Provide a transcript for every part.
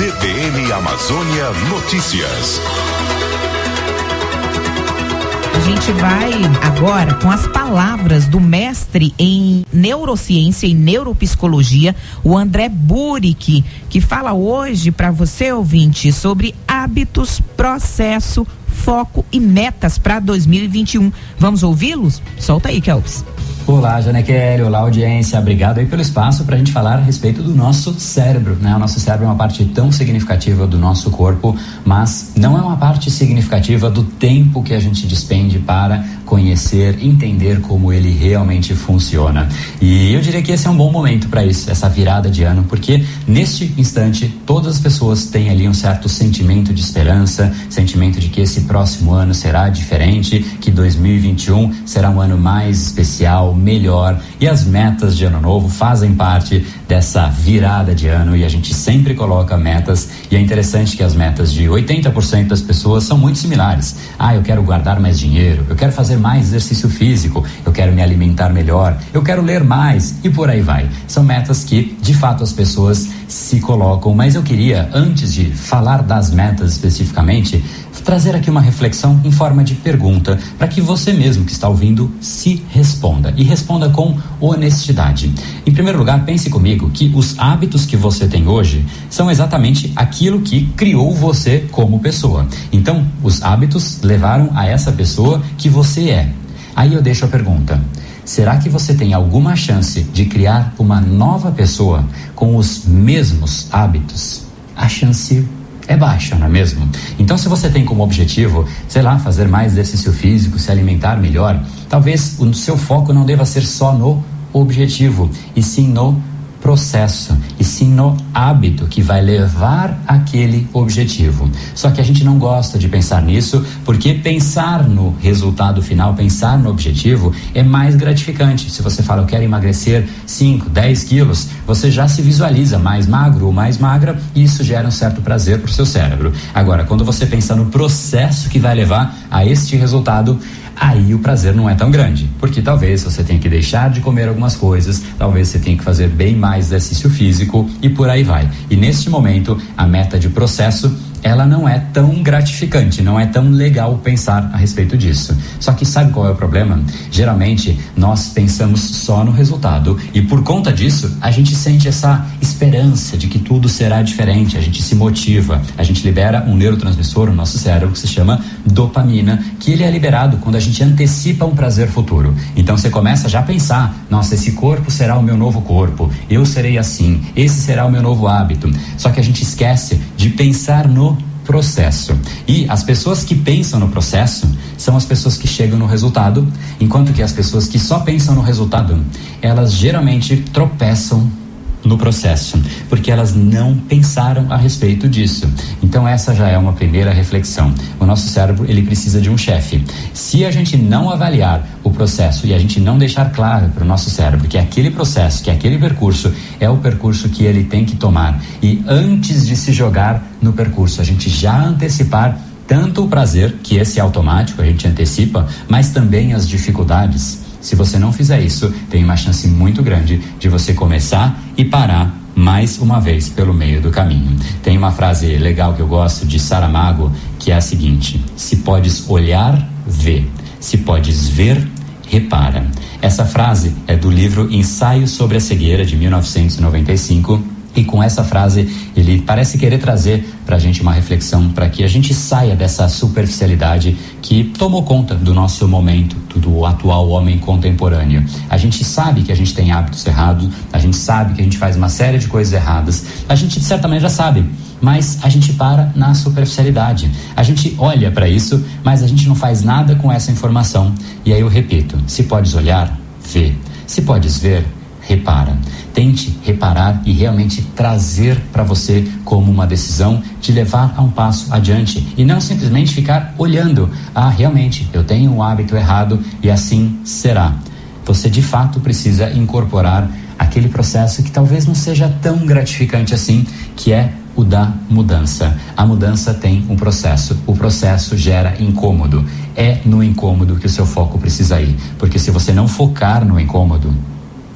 CBN Amazônia Notícias. A gente vai agora com as palavras do mestre em neurociência e neuropsicologia, o André Burick, que fala hoje para você ouvinte sobre hábitos, processo, foco e metas para 2021. Vamos ouvi-los? Solta aí, Kelps. Olá, Janequele, olá, audiência. Obrigado aí pelo espaço para a gente falar a respeito do nosso cérebro, né? O nosso cérebro é uma parte tão significativa do nosso corpo, mas não é uma parte significativa do tempo que a gente despende para conhecer, entender como ele realmente funciona. E eu diria que esse é um bom momento para isso, essa virada de ano, porque neste instante todas as pessoas têm ali um certo sentimento de esperança, sentimento de que esse próximo ano será diferente, que 2021 será um ano mais especial, melhor e as metas de ano novo fazem parte dessa virada de ano e a gente sempre coloca metas e é interessante que as metas de 80% das pessoas são muito similares. Ah, eu quero guardar mais dinheiro, eu quero fazer mais exercício físico, eu quero me alimentar melhor, eu quero ler mais e por aí vai. São metas que de fato as pessoas se colocam, mas eu queria antes de falar das metas especificamente, trazer aqui uma reflexão em forma de pergunta para que você mesmo que está ouvindo se responda e responda com honestidade. Em primeiro lugar, pense comigo que os hábitos que você tem hoje são exatamente aquilo que criou você como pessoa. Então, os hábitos levaram a essa pessoa que você é. Aí eu deixo a pergunta: será que você tem alguma chance de criar uma nova pessoa com os mesmos hábitos? A chance é baixa, não é mesmo? Então, se você tem como objetivo, sei lá, fazer mais exercício físico, se alimentar melhor, talvez o seu foco não deva ser só no objetivo, e sim no processo, e sim no hábito que vai levar aquele objetivo. Só que a gente não gosta de pensar nisso, porque pensar no resultado final, pensar no objetivo é mais gratificante. Se você fala, eu quero emagrecer 5, 10 quilos, você já se visualiza mais magro ou mais magra, e isso gera um certo prazer para o seu cérebro. Agora, quando você pensa no processo que vai levar a este resultado, aí o prazer não é tão grande, porque talvez você tenha que deixar de comer algumas coisas, talvez você tenha que fazer bem mais exercício físico e por aí vai. E neste momento, a meta de processo ela não é tão gratificante, não é tão legal pensar a respeito disso. Só que sabe qual é o problema? Geralmente nós pensamos só no resultado e por conta disso a gente sente essa esperança de que tudo será diferente, a gente se motiva, a gente libera um neurotransmissor no nosso cérebro que se chama dopamina, que ele é liberado quando a gente antecipa um prazer futuro. Então você começa já a pensar: nossa, esse corpo será o meu novo corpo, eu serei assim, esse será o meu novo hábito. Só que a gente esquece de pensar no processo. E as pessoas que pensam no processo são as pessoas que chegam no resultado, enquanto que as pessoas que só pensam no resultado, elas geralmente tropeçam no processo, porque elas não pensaram a respeito disso. Então essa já é uma primeira reflexão. O nosso cérebro, ele precisa de um chefe. Se a gente não avaliar o processo e a gente não deixar claro para o nosso cérebro que aquele processo, que aquele percurso é o percurso que ele tem que tomar e antes de se jogar no percurso, a gente já antecipar tanto o prazer, que esse é automático, a gente antecipa, mas também as dificuldades se você não fizer isso, tem uma chance muito grande de você começar e parar mais uma vez pelo meio do caminho. Tem uma frase legal que eu gosto de Saramago, que é a seguinte: se podes olhar, vê. Se podes ver, repara. Essa frase é do livro Ensaio sobre a Cegueira de 1995 e com essa frase, ele parece querer trazer para a gente uma reflexão para que a gente saia dessa superficialidade que tomou conta do nosso momento, do atual homem contemporâneo. A gente sabe que a gente tem hábitos errados, a gente sabe que a gente faz uma série de coisas erradas, a gente de certa maneira sabe, mas a gente para na superficialidade. A gente olha para isso, mas a gente não faz nada com essa informação. E aí eu repito: se podes olhar, vê. Se podes ver, repara. Tente reparar e realmente trazer para você como uma decisão de levar a um passo adiante e não simplesmente ficar olhando. Ah, realmente, eu tenho um hábito errado e assim será. Você de fato precisa incorporar aquele processo que talvez não seja tão gratificante assim, que é o da mudança. A mudança tem um processo. O processo gera incômodo. É no incômodo que o seu foco precisa ir. Porque se você não focar no incômodo,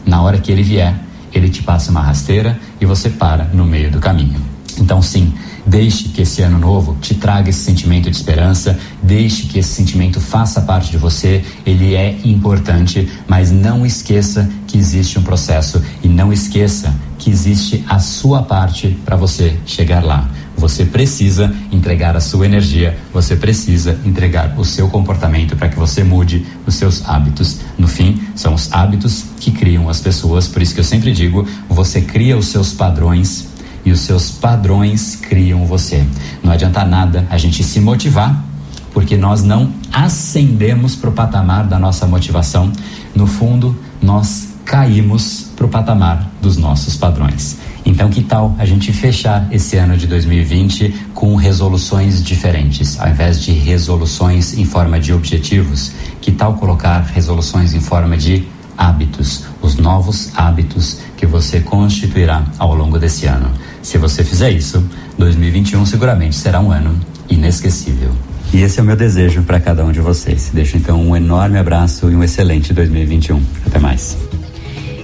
na hora que ele vier, ele te passa uma rasteira e você para no meio do caminho. Então, sim, deixe que esse ano novo te traga esse sentimento de esperança, deixe que esse sentimento faça parte de você, ele é importante, mas não esqueça que existe um processo e não esqueça que existe a sua parte para você chegar lá. Você precisa entregar a sua energia, você precisa entregar o seu comportamento para que você mude os seus hábitos. No fim, são os hábitos que criam as pessoas, por isso que eu sempre digo: você cria os seus padrões e os seus padrões criam você. Não adianta nada a gente se motivar, porque nós não ascendemos para o patamar da nossa motivação. No fundo, nós caímos para o patamar dos nossos padrões. Então, que tal a gente fechar esse ano de 2020 com resoluções diferentes? Ao invés de resoluções em forma de objetivos, que tal colocar resoluções em forma de hábitos, os novos hábitos que você constituirá ao longo desse ano? Se você fizer isso, 2021 seguramente será um ano inesquecível. E esse é o meu desejo para cada um de vocês. Deixo então um enorme abraço e um excelente 2021. Até mais.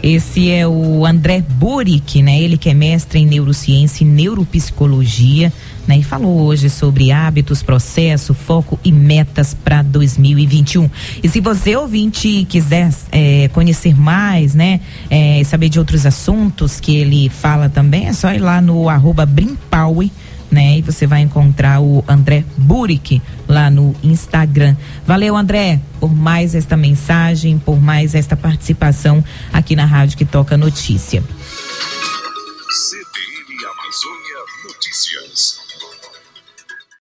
Esse é o André Burick, né? Ele que é mestre em neurociência e neuropsicologia, né? E falou hoje sobre hábitos, processo, foco e metas para 2021. E se você ouvinte quiser é, conhecer mais, né? É, saber de outros assuntos que ele fala também, é só ir lá no arroba né? E você vai encontrar o André Burick lá no Instagram. Valeu, André, por mais esta mensagem, por mais esta participação aqui na Rádio que toca notícia. CBN Amazônia Notícias.